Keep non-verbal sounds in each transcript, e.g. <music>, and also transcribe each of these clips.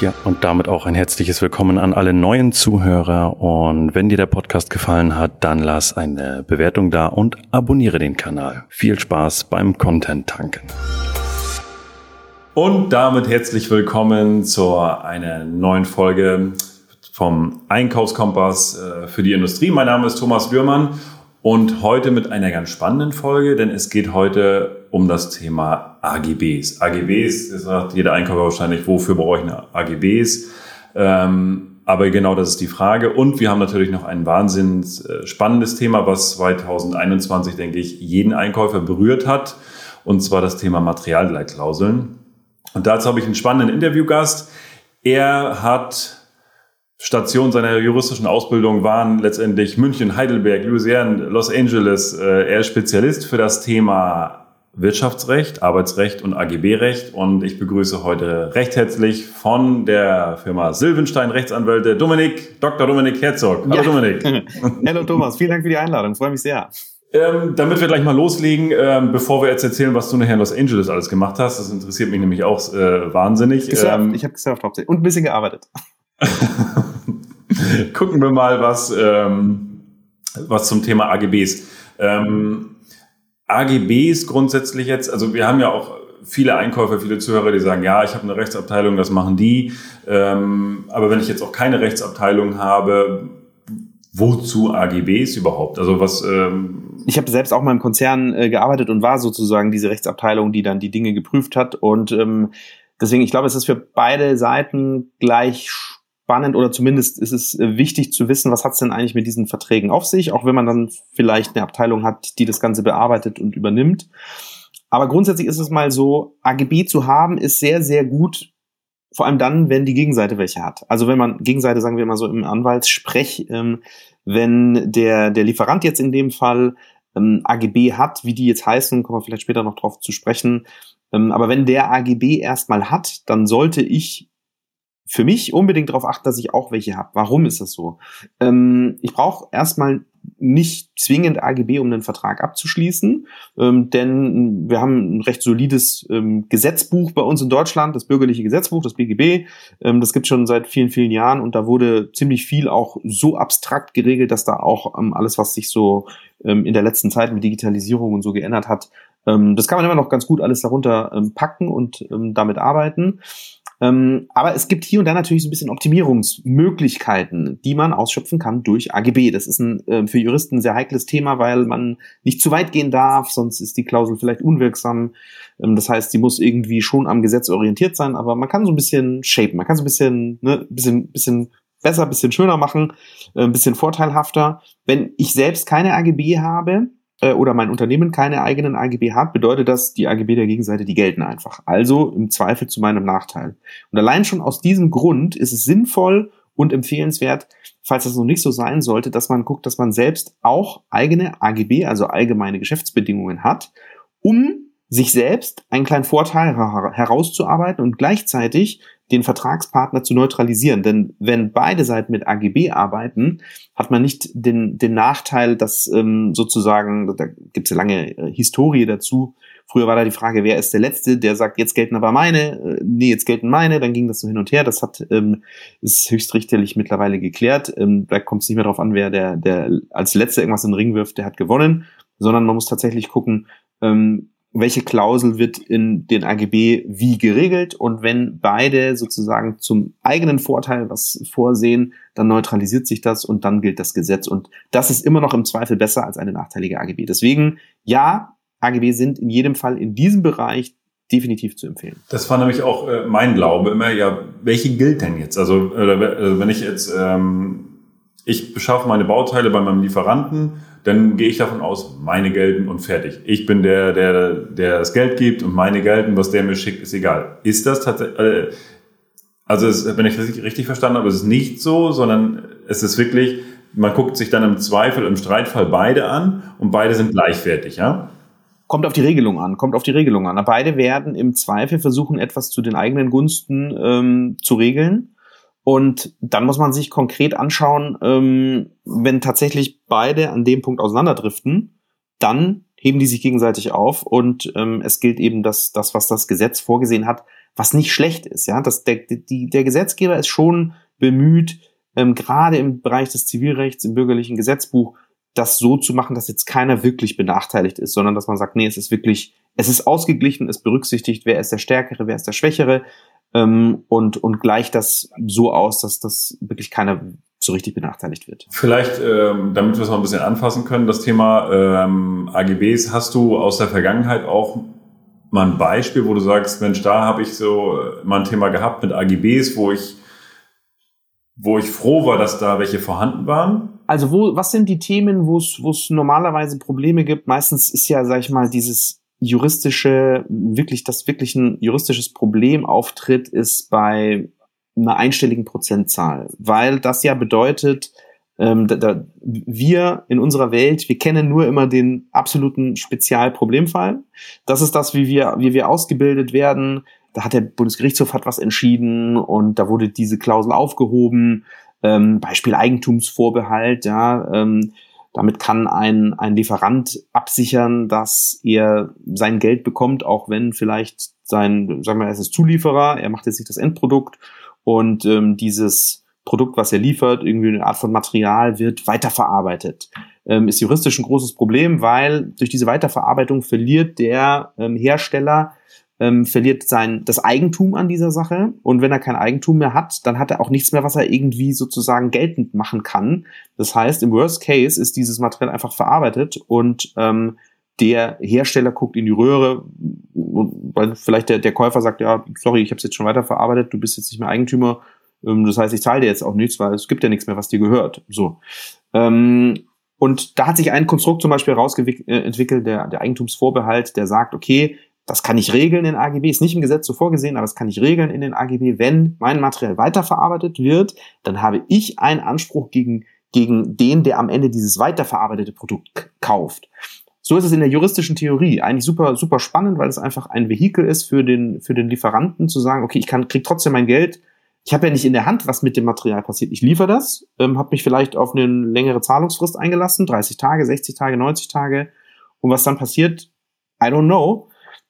Ja, und damit auch ein herzliches Willkommen an alle neuen Zuhörer. Und wenn dir der Podcast gefallen hat, dann lass eine Bewertung da und abonniere den Kanal. Viel Spaß beim Content tanken. Und damit herzlich willkommen zu einer neuen Folge vom Einkaufskompass äh, für die Industrie. Mein Name ist Thomas Würmann und heute mit einer ganz spannenden Folge, denn es geht heute um das Thema AGBs. AGBs, das sagt jeder Einkäufer wahrscheinlich, wofür brauche ich eine AGBs? Ähm, aber genau das ist die Frage. Und wir haben natürlich noch ein wahnsinnig äh, spannendes Thema, was 2021, denke ich, jeden Einkäufer berührt hat. Und zwar das Thema Materialleitklauseln. Und dazu habe ich einen spannenden Interviewgast. Er hat Station seiner juristischen Ausbildung waren letztendlich München, Heidelberg, Louisiana, Los Angeles. Äh, er ist Spezialist für das Thema Wirtschaftsrecht, Arbeitsrecht und AGB-Recht. Und ich begrüße heute recht herzlich von der Firma Silvenstein Rechtsanwälte Dominik, Dr. Dominik Herzog. Hallo ja. Dominik. <laughs> Hallo Thomas, vielen Dank für die Einladung, freue mich sehr. Ähm, damit wir gleich mal loslegen, ähm, bevor wir jetzt erzählen, was du nachher in Los Angeles alles gemacht hast, das interessiert mich nämlich auch äh, wahnsinnig. Gesurft. Ähm, ich habe gesurft hauptsächlich und ein bisschen gearbeitet. <laughs> Gucken wir mal, was, ähm, was zum Thema AGBs. Ähm, AGBs grundsätzlich jetzt, also wir haben ja auch viele Einkäufer, viele Zuhörer, die sagen, ja, ich habe eine Rechtsabteilung, das machen die. Ähm, aber wenn ich jetzt auch keine Rechtsabteilung habe, wozu AGBs überhaupt? Also was? Ähm ich habe selbst auch mal im Konzern äh, gearbeitet und war sozusagen diese Rechtsabteilung, die dann die Dinge geprüft hat. Und ähm, deswegen, ich glaube, es ist für beide Seiten gleich spannend oder zumindest ist es äh, wichtig zu wissen, was hat es denn eigentlich mit diesen Verträgen auf sich, auch wenn man dann vielleicht eine Abteilung hat, die das Ganze bearbeitet und übernimmt. Aber grundsätzlich ist es mal so, AGB zu haben ist sehr, sehr gut, vor allem dann, wenn die Gegenseite welche hat. Also wenn man, Gegenseite sagen wir mal so im Anwaltssprech, ähm, wenn der, der Lieferant jetzt in dem Fall ähm, AGB hat, wie die jetzt heißen, kommen wir vielleicht später noch drauf zu sprechen, ähm, aber wenn der AGB erstmal hat, dann sollte ich für mich unbedingt darauf achten, dass ich auch welche habe. Warum ist das so? Ähm, ich brauche erstmal nicht zwingend AGB, um einen Vertrag abzuschließen, ähm, denn wir haben ein recht solides ähm, Gesetzbuch bei uns in Deutschland, das bürgerliche Gesetzbuch, das BGB. Ähm, das gibt schon seit vielen, vielen Jahren und da wurde ziemlich viel auch so abstrakt geregelt, dass da auch ähm, alles, was sich so ähm, in der letzten Zeit mit Digitalisierung und so geändert hat, ähm, das kann man immer noch ganz gut alles darunter packen und damit arbeiten. Ähm, aber es gibt hier und da natürlich so ein bisschen Optimierungsmöglichkeiten, die man ausschöpfen kann durch AGB. Das ist ein äh, für Juristen ein sehr heikles Thema, weil man nicht zu weit gehen darf, sonst ist die Klausel vielleicht unwirksam. Ähm, das heißt, sie muss irgendwie schon am Gesetz orientiert sein, aber man kann so ein bisschen shapen, man kann so ein bisschen, ne, bisschen, bisschen besser, bisschen schöner machen, äh, ein bisschen vorteilhafter. Wenn ich selbst keine AGB habe, äh, oder mein Unternehmen keine eigenen AGB hat, bedeutet das, die AGB der Gegenseite, die gelten einfach. Also im Zweifel zu meinem Nachteil. Und allein schon aus diesem Grund ist es sinnvoll und empfehlenswert, falls das noch nicht so sein sollte, dass man guckt, dass man selbst auch eigene AGB, also allgemeine Geschäftsbedingungen hat, um sich selbst einen kleinen Vorteil herauszuarbeiten und gleichzeitig den Vertragspartner zu neutralisieren. Denn wenn beide Seiten mit AGB arbeiten, hat man nicht den, den Nachteil, dass ähm, sozusagen, da gibt es ja lange äh, Historie dazu, Früher war da die Frage, wer ist der Letzte, der sagt, jetzt gelten aber meine, äh, nee, jetzt gelten meine, dann ging das so hin und her. Das hat ähm, ist höchstrichterlich mittlerweile geklärt. Ähm, da kommt es nicht mehr darauf an, wer der, der als Letzter irgendwas in den Ring wirft, der hat gewonnen, sondern man muss tatsächlich gucken, ähm, welche Klausel wird in den AGB wie geregelt und wenn beide sozusagen zum eigenen Vorteil was vorsehen, dann neutralisiert sich das und dann gilt das Gesetz und das ist immer noch im Zweifel besser als eine nachteilige AGB. Deswegen ja, AGB sind in jedem Fall in diesem Bereich definitiv zu empfehlen. Das war nämlich auch äh, mein Glaube immer, ja, welche gilt denn jetzt? Also, äh, wenn ich jetzt, ähm, ich beschaffe meine Bauteile bei meinem Lieferanten, dann gehe ich davon aus, meine gelten und fertig. Ich bin der, der, der das Geld gibt und meine gelten, was der mir schickt, ist egal. Ist das tatsächlich, äh, also es, wenn ich das richtig verstanden habe, ist es nicht so, sondern es ist wirklich, man guckt sich dann im Zweifel, im Streitfall beide an und beide sind gleichwertig, ja? Kommt auf die Regelung an, kommt auf die Regelung an. Beide werden im Zweifel versuchen, etwas zu den eigenen Gunsten ähm, zu regeln. Und dann muss man sich konkret anschauen, ähm, wenn tatsächlich beide an dem Punkt auseinanderdriften, dann heben die sich gegenseitig auf und ähm, es gilt eben das, das, was das Gesetz vorgesehen hat, was nicht schlecht ist. Ja, dass der, die, der Gesetzgeber ist schon bemüht, ähm, gerade im Bereich des Zivilrechts, im bürgerlichen Gesetzbuch, das so zu machen, dass jetzt keiner wirklich benachteiligt ist, sondern dass man sagt, nee, es ist wirklich, es ist ausgeglichen, es berücksichtigt, wer ist der Stärkere, wer ist der Schwächere ähm, und, und gleicht das so aus, dass das wirklich keiner so richtig benachteiligt wird. Vielleicht, ähm, damit wir es noch ein bisschen anfassen können, das Thema ähm, AGBs, hast du aus der Vergangenheit auch mal ein Beispiel, wo du sagst, Mensch, da habe ich so äh, mal ein Thema gehabt mit AGBs, wo ich wo ich froh war, dass da welche vorhanden waren. Also wo, was sind die Themen, wo es wo es normalerweise Probleme gibt? Meistens ist ja, sag ich mal, dieses juristische, wirklich, das wirklich ein juristisches Problem auftritt, ist bei einer einstelligen Prozentzahl, weil das ja bedeutet, ähm, da, da, wir in unserer Welt, wir kennen nur immer den absoluten Spezialproblemfall. Das ist das, wie wir, wie wir ausgebildet werden. Da hat der Bundesgerichtshof hat was entschieden und da wurde diese Klausel aufgehoben. Ähm, Beispiel Eigentumsvorbehalt, ja. Ähm, damit kann ein, ein Lieferant absichern, dass er sein Geld bekommt, auch wenn vielleicht sein, sagen wir, er ist Zulieferer, er macht jetzt nicht das Endprodukt und ähm, dieses Produkt, was er liefert, irgendwie eine Art von Material wird weiterverarbeitet. Ähm, ist juristisch ein großes Problem, weil durch diese Weiterverarbeitung verliert der ähm, Hersteller ähm, verliert sein das Eigentum an dieser Sache und wenn er kein Eigentum mehr hat, dann hat er auch nichts mehr, was er irgendwie sozusagen geltend machen kann. Das heißt, im Worst Case ist dieses Material einfach verarbeitet und ähm, der Hersteller guckt in die Röhre, weil vielleicht der, der Käufer sagt, ja, sorry, ich habe es jetzt schon weiterverarbeitet, du bist jetzt nicht mehr Eigentümer, ähm, das heißt, ich zahle dir jetzt auch nichts, weil es gibt ja nichts mehr, was dir gehört. So. Ähm, und da hat sich ein Konstrukt zum Beispiel herausentwickelt, der, der Eigentumsvorbehalt, der sagt, okay, das kann ich regeln in AGB, ist nicht im Gesetz so vorgesehen, aber das kann ich regeln in den AGB. Wenn mein Material weiterverarbeitet wird, dann habe ich einen Anspruch gegen, gegen den, der am Ende dieses weiterverarbeitete Produkt kauft. So ist es in der juristischen Theorie eigentlich super, super spannend, weil es einfach ein Vehikel ist für den, für den Lieferanten zu sagen, okay, ich kann, krieg trotzdem mein Geld. Ich habe ja nicht in der Hand, was mit dem Material passiert. Ich liefere das, ähm, habe mich vielleicht auf eine längere Zahlungsfrist eingelassen, 30 Tage, 60 Tage, 90 Tage. Und was dann passiert, I don't know.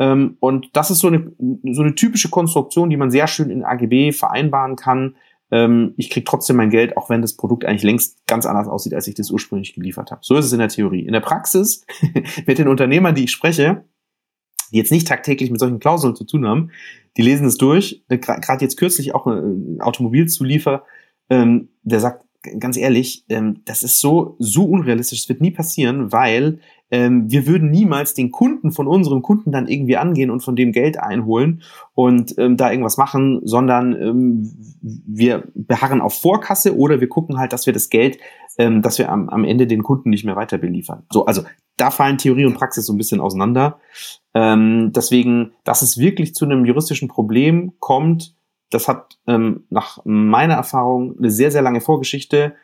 Ähm, und das ist so eine, so eine typische Konstruktion, die man sehr schön in AGB vereinbaren kann, ähm, ich kriege trotzdem mein Geld, auch wenn das Produkt eigentlich längst ganz anders aussieht, als ich das ursprünglich geliefert habe. So ist es in der Theorie. In der Praxis <laughs> mit den Unternehmern, die ich spreche, die jetzt nicht tagtäglich mit solchen Klauseln zu tun haben, die lesen es durch. Äh, Gerade jetzt kürzlich auch ein Automobilzuliefer, ähm, der sagt, ganz ehrlich, ähm, das ist so, so unrealistisch, das wird nie passieren, weil ähm, wir würden niemals den Kunden von unserem Kunden dann irgendwie angehen und von dem Geld einholen und ähm, da irgendwas machen, sondern ähm, wir beharren auf Vorkasse oder wir gucken halt, dass wir das Geld, ähm, dass wir am, am Ende den Kunden nicht mehr weiter beliefern. So, also da fallen Theorie und Praxis so ein bisschen auseinander. Ähm, deswegen, dass es wirklich zu einem juristischen Problem kommt, das hat ähm, nach meiner Erfahrung eine sehr, sehr lange Vorgeschichte.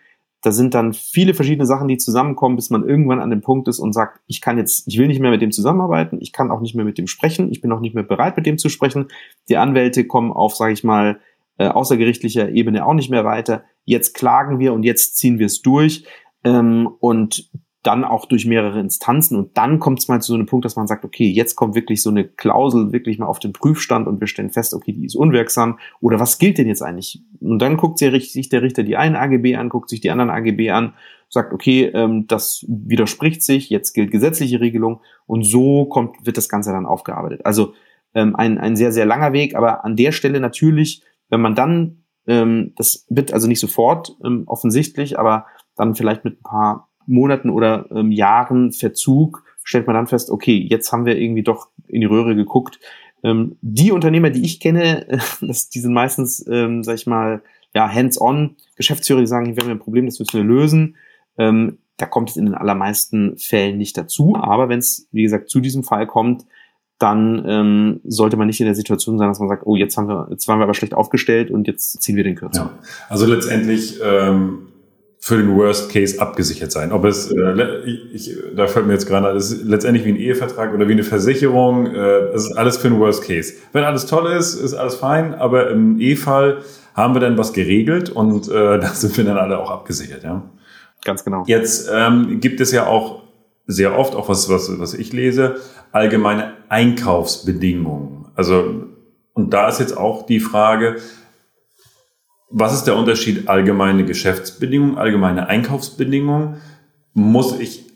Da sind dann viele verschiedene Sachen, die zusammenkommen, bis man irgendwann an dem Punkt ist und sagt, ich kann jetzt, ich will nicht mehr mit dem zusammenarbeiten, ich kann auch nicht mehr mit dem sprechen, ich bin auch nicht mehr bereit, mit dem zu sprechen. Die Anwälte kommen auf, sage ich mal, äh, außergerichtlicher Ebene auch nicht mehr weiter. Jetzt klagen wir und jetzt ziehen wir es durch. Ähm, und dann auch durch mehrere Instanzen und dann kommt es mal zu so einem Punkt, dass man sagt, okay, jetzt kommt wirklich so eine Klausel wirklich mal auf den Prüfstand und wir stellen fest, okay, die ist unwirksam oder was gilt denn jetzt eigentlich? Und dann guckt sich der Richter die einen AGB an, guckt sich die anderen AGB an, sagt, okay, ähm, das widerspricht sich, jetzt gilt gesetzliche Regelung und so kommt, wird das Ganze dann aufgearbeitet. Also ähm, ein, ein sehr, sehr langer Weg, aber an der Stelle natürlich, wenn man dann, ähm, das wird also nicht sofort ähm, offensichtlich, aber dann vielleicht mit ein paar Monaten oder ähm, Jahren Verzug stellt man dann fest, okay, jetzt haben wir irgendwie doch in die Röhre geguckt. Ähm, die Unternehmer, die ich kenne, <laughs> das, die sind meistens, ähm, sag ich mal, ja, hands-on, Geschäftsführer, die sagen, hier haben wir ein Problem, das müssen wir lösen. Ähm, da kommt es in den allermeisten Fällen nicht dazu. Aber wenn es, wie gesagt, zu diesem Fall kommt, dann ähm, sollte man nicht in der Situation sein, dass man sagt, oh, jetzt haben wir, jetzt waren wir aber schlecht aufgestellt und jetzt ziehen wir den Kürzer. Ja. Also letztendlich ähm, für den Worst Case abgesichert sein. Ob es, äh, ich, da fällt mir jetzt gerade, das ist letztendlich wie ein Ehevertrag oder wie eine Versicherung. Äh, das ist alles für den Worst Case. Wenn alles toll ist, ist alles fein, aber im E-Fall haben wir dann was geregelt und äh, <laughs> da sind wir dann alle auch abgesichert. Ja, ganz genau. Jetzt ähm, gibt es ja auch sehr oft, auch was, was, was ich lese, allgemeine Einkaufsbedingungen. Also Und da ist jetzt auch die Frage, was ist der Unterschied allgemeine Geschäftsbedingungen, allgemeine Einkaufsbedingungen? Muss ich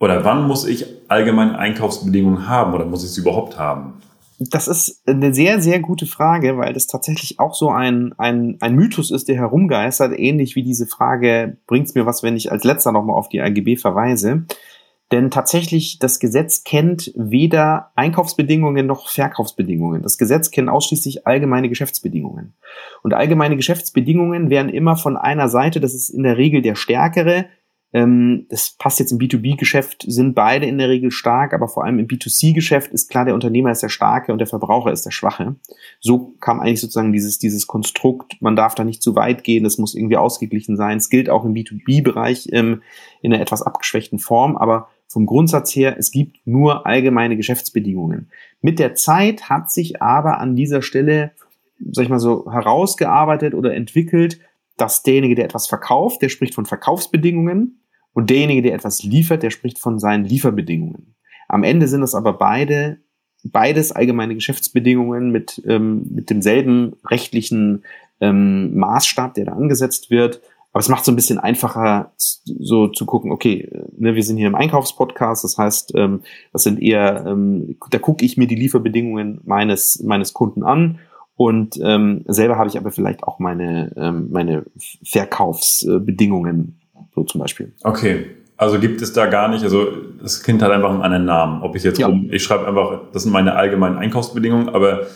oder wann muss ich allgemeine Einkaufsbedingungen haben oder muss ich sie überhaupt haben? Das ist eine sehr, sehr gute Frage, weil das tatsächlich auch so ein, ein, ein Mythos ist, der herumgeistert, ähnlich wie diese Frage, bringt es mir was, wenn ich als letzter nochmal auf die AGB verweise? Denn tatsächlich, das Gesetz kennt weder Einkaufsbedingungen noch Verkaufsbedingungen. Das Gesetz kennt ausschließlich allgemeine Geschäftsbedingungen. Und allgemeine Geschäftsbedingungen werden immer von einer Seite, das ist in der Regel der Stärkere, ähm, das passt jetzt im B2B-Geschäft, sind beide in der Regel stark, aber vor allem im B2C-Geschäft ist klar, der Unternehmer ist der Starke und der Verbraucher ist der Schwache. So kam eigentlich sozusagen dieses, dieses Konstrukt, man darf da nicht zu weit gehen, das muss irgendwie ausgeglichen sein. Es gilt auch im B2B-Bereich ähm, in einer etwas abgeschwächten Form, aber vom Grundsatz her, es gibt nur allgemeine Geschäftsbedingungen. Mit der Zeit hat sich aber an dieser Stelle, sag ich mal so, herausgearbeitet oder entwickelt, dass derjenige, der etwas verkauft, der spricht von Verkaufsbedingungen und derjenige, der etwas liefert, der spricht von seinen Lieferbedingungen. Am Ende sind das aber beide beides allgemeine Geschäftsbedingungen mit, ähm, mit demselben rechtlichen ähm, Maßstab, der da angesetzt wird. Aber es macht so ein bisschen einfacher, so zu gucken, okay, ne, wir sind hier im Einkaufspodcast, das heißt, ähm, das sind eher, ähm, da gucke ich mir die Lieferbedingungen meines, meines Kunden an und ähm, selber habe ich aber vielleicht auch meine, ähm, meine Verkaufsbedingungen, so zum Beispiel. Okay. Also gibt es da gar nicht, also das Kind hat einfach einen anderen Namen. Ob ich jetzt ja. um, ich schreibe einfach, das sind meine allgemeinen Einkaufsbedingungen, aber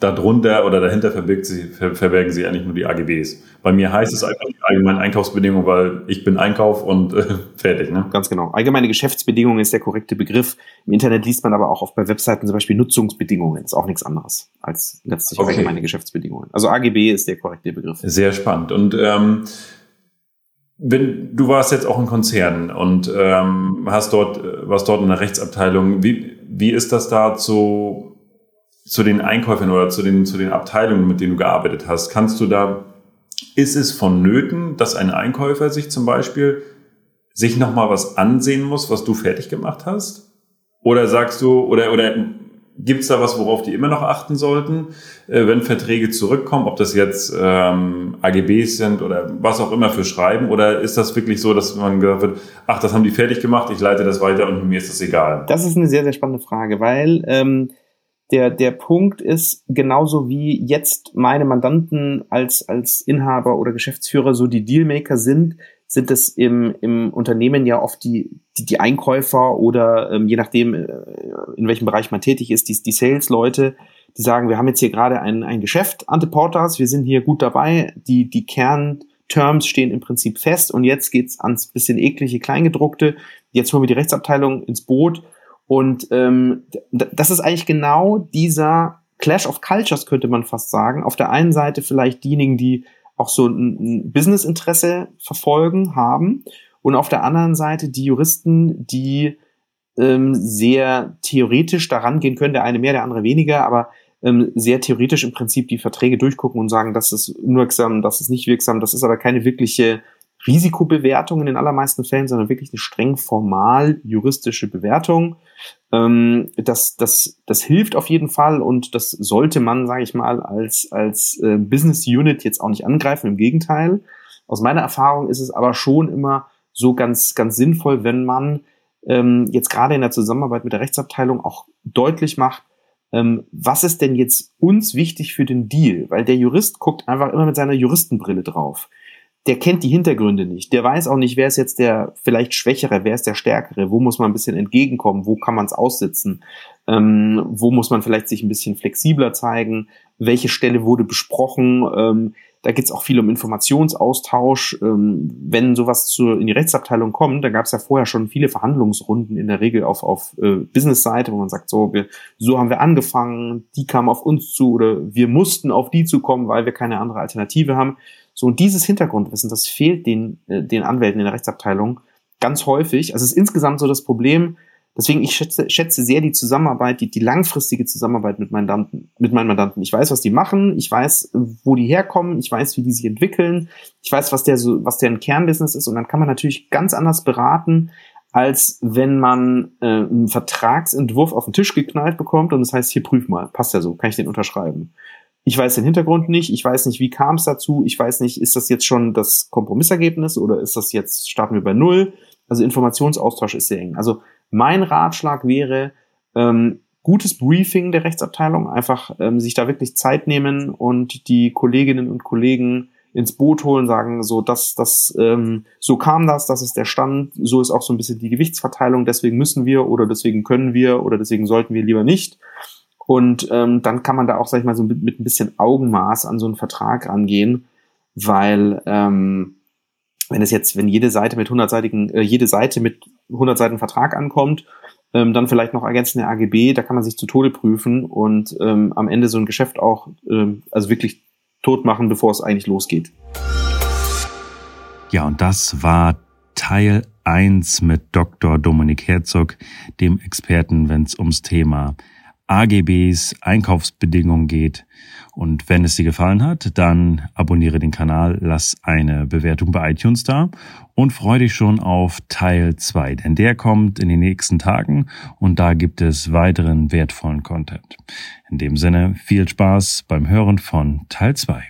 darunter oder dahinter verbirgt sie, ver, verbergen sie eigentlich nur die AGBs. Bei mir heißt es einfach die allgemeine Einkaufsbedingungen, weil ich bin Einkauf und äh, <laughs> fertig. Ne? Ganz genau. Allgemeine Geschäftsbedingungen ist der korrekte Begriff. Im Internet liest man aber auch oft bei Webseiten zum Beispiel Nutzungsbedingungen. Ist auch nichts anderes als letztlich okay. allgemeine Geschäftsbedingungen. Also AGB ist der korrekte Begriff. Sehr spannend. Und ähm, wenn, du warst jetzt auch ein Konzern und ähm, hast dort, warst dort in der Rechtsabteilung. Wie, wie ist das da zu zu den Einkäufern oder zu den, zu den Abteilungen, mit denen du gearbeitet hast, kannst du da, ist es vonnöten, dass ein Einkäufer sich zum Beispiel sich nochmal was ansehen muss, was du fertig gemacht hast? Oder sagst du, oder, oder gibt es da was, worauf die immer noch achten sollten, äh, wenn Verträge zurückkommen, ob das jetzt ähm, AGBs sind oder was auch immer für Schreiben? Oder ist das wirklich so, dass man gesagt wird, ach, das haben die fertig gemacht, ich leite das weiter und mir ist das egal? Das ist eine sehr, sehr spannende Frage, weil ähm, der, der Punkt ist, genauso wie jetzt meine Mandanten als, als Inhaber oder Geschäftsführer so die Dealmaker sind, sind es im, im Unternehmen ja oft die, die, die Einkäufer oder ähm, je nachdem, äh, in welchem Bereich man tätig ist, die, die Sales-Leute, die sagen, wir haben jetzt hier gerade ein, ein Geschäft, Anteportas, wir sind hier gut dabei, die, die Kernterms stehen im Prinzip fest und jetzt geht's ans bisschen eklige Kleingedruckte. Jetzt holen wir die Rechtsabteilung ins Boot und ähm, das ist eigentlich genau dieser Clash of Cultures, könnte man fast sagen. Auf der einen Seite vielleicht diejenigen, die auch so ein, ein Businessinteresse verfolgen, haben. Und auf der anderen Seite die Juristen, die ähm, sehr theoretisch daran gehen können, der eine mehr, der andere weniger, aber ähm, sehr theoretisch im Prinzip die Verträge durchgucken und sagen, das ist wirksam, das ist nicht wirksam, das ist aber keine wirkliche Risikobewertung in den allermeisten Fällen, sondern wirklich eine streng formal juristische Bewertung. Ähm, das, das, das hilft auf jeden Fall und das sollte man, sage ich mal, als, als äh, Business Unit jetzt auch nicht angreifen. Im Gegenteil. Aus meiner Erfahrung ist es aber schon immer so ganz, ganz sinnvoll, wenn man ähm, jetzt gerade in der Zusammenarbeit mit der Rechtsabteilung auch deutlich macht, ähm, was ist denn jetzt uns wichtig für den Deal? Weil der Jurist guckt einfach immer mit seiner Juristenbrille drauf der kennt die Hintergründe nicht. Der weiß auch nicht, wer ist jetzt der vielleicht Schwächere, wer ist der Stärkere, wo muss man ein bisschen entgegenkommen, wo kann man es aussitzen, ähm, wo muss man vielleicht sich ein bisschen flexibler zeigen, welche Stelle wurde besprochen. Ähm, da geht es auch viel um Informationsaustausch. Ähm, wenn sowas zu, in die Rechtsabteilung kommt, da gab es ja vorher schon viele Verhandlungsrunden in der Regel auf, auf äh, Business-Seite, wo man sagt, so, wir, so haben wir angefangen, die kamen auf uns zu oder wir mussten auf die zukommen, weil wir keine andere Alternative haben. So, und dieses Hintergrundwissen, das fehlt den, äh, den Anwälten in der Rechtsabteilung ganz häufig. Also es ist insgesamt so das Problem, deswegen ich schätze, schätze sehr die Zusammenarbeit, die, die langfristige Zusammenarbeit mit meinen, Mandanten, mit meinen Mandanten. Ich weiß, was die machen, ich weiß, wo die herkommen, ich weiß, wie die sich entwickeln, ich weiß, was der so, was deren Kernbusiness ist und dann kann man natürlich ganz anders beraten, als wenn man äh, einen Vertragsentwurf auf den Tisch geknallt bekommt und das heißt, hier prüf mal, passt ja so, kann ich den unterschreiben. Ich weiß den Hintergrund nicht, ich weiß nicht, wie kam es dazu, ich weiß nicht, ist das jetzt schon das Kompromissergebnis oder ist das jetzt, starten wir bei Null? Also Informationsaustausch ist sehr eng. Also mein Ratschlag wäre, ähm, gutes Briefing der Rechtsabteilung, einfach ähm, sich da wirklich Zeit nehmen und die Kolleginnen und Kollegen ins Boot holen, sagen so, das, das, ähm, so kam das, das ist der Stand, so ist auch so ein bisschen die Gewichtsverteilung, deswegen müssen wir oder deswegen können wir oder deswegen sollten wir lieber nicht. Und ähm, dann kann man da auch, sag ich mal, so mit, mit ein bisschen Augenmaß an so einen Vertrag rangehen, weil ähm, wenn es jetzt, wenn jede Seite mit hundertseitigen, äh, jede Seite mit 100 Seiten Vertrag ankommt, ähm, dann vielleicht noch ergänzende AGB, da kann man sich zu Tode prüfen und ähm, am Ende so ein Geschäft auch, ähm, also wirklich tot machen, bevor es eigentlich losgeht. Ja, und das war Teil 1 mit Dr. Dominik Herzog, dem Experten, wenn es ums Thema AGBs, Einkaufsbedingungen geht. Und wenn es dir gefallen hat, dann abonniere den Kanal, lass eine Bewertung bei iTunes da und freue dich schon auf Teil 2, denn der kommt in den nächsten Tagen und da gibt es weiteren wertvollen Content. In dem Sinne viel Spaß beim Hören von Teil 2.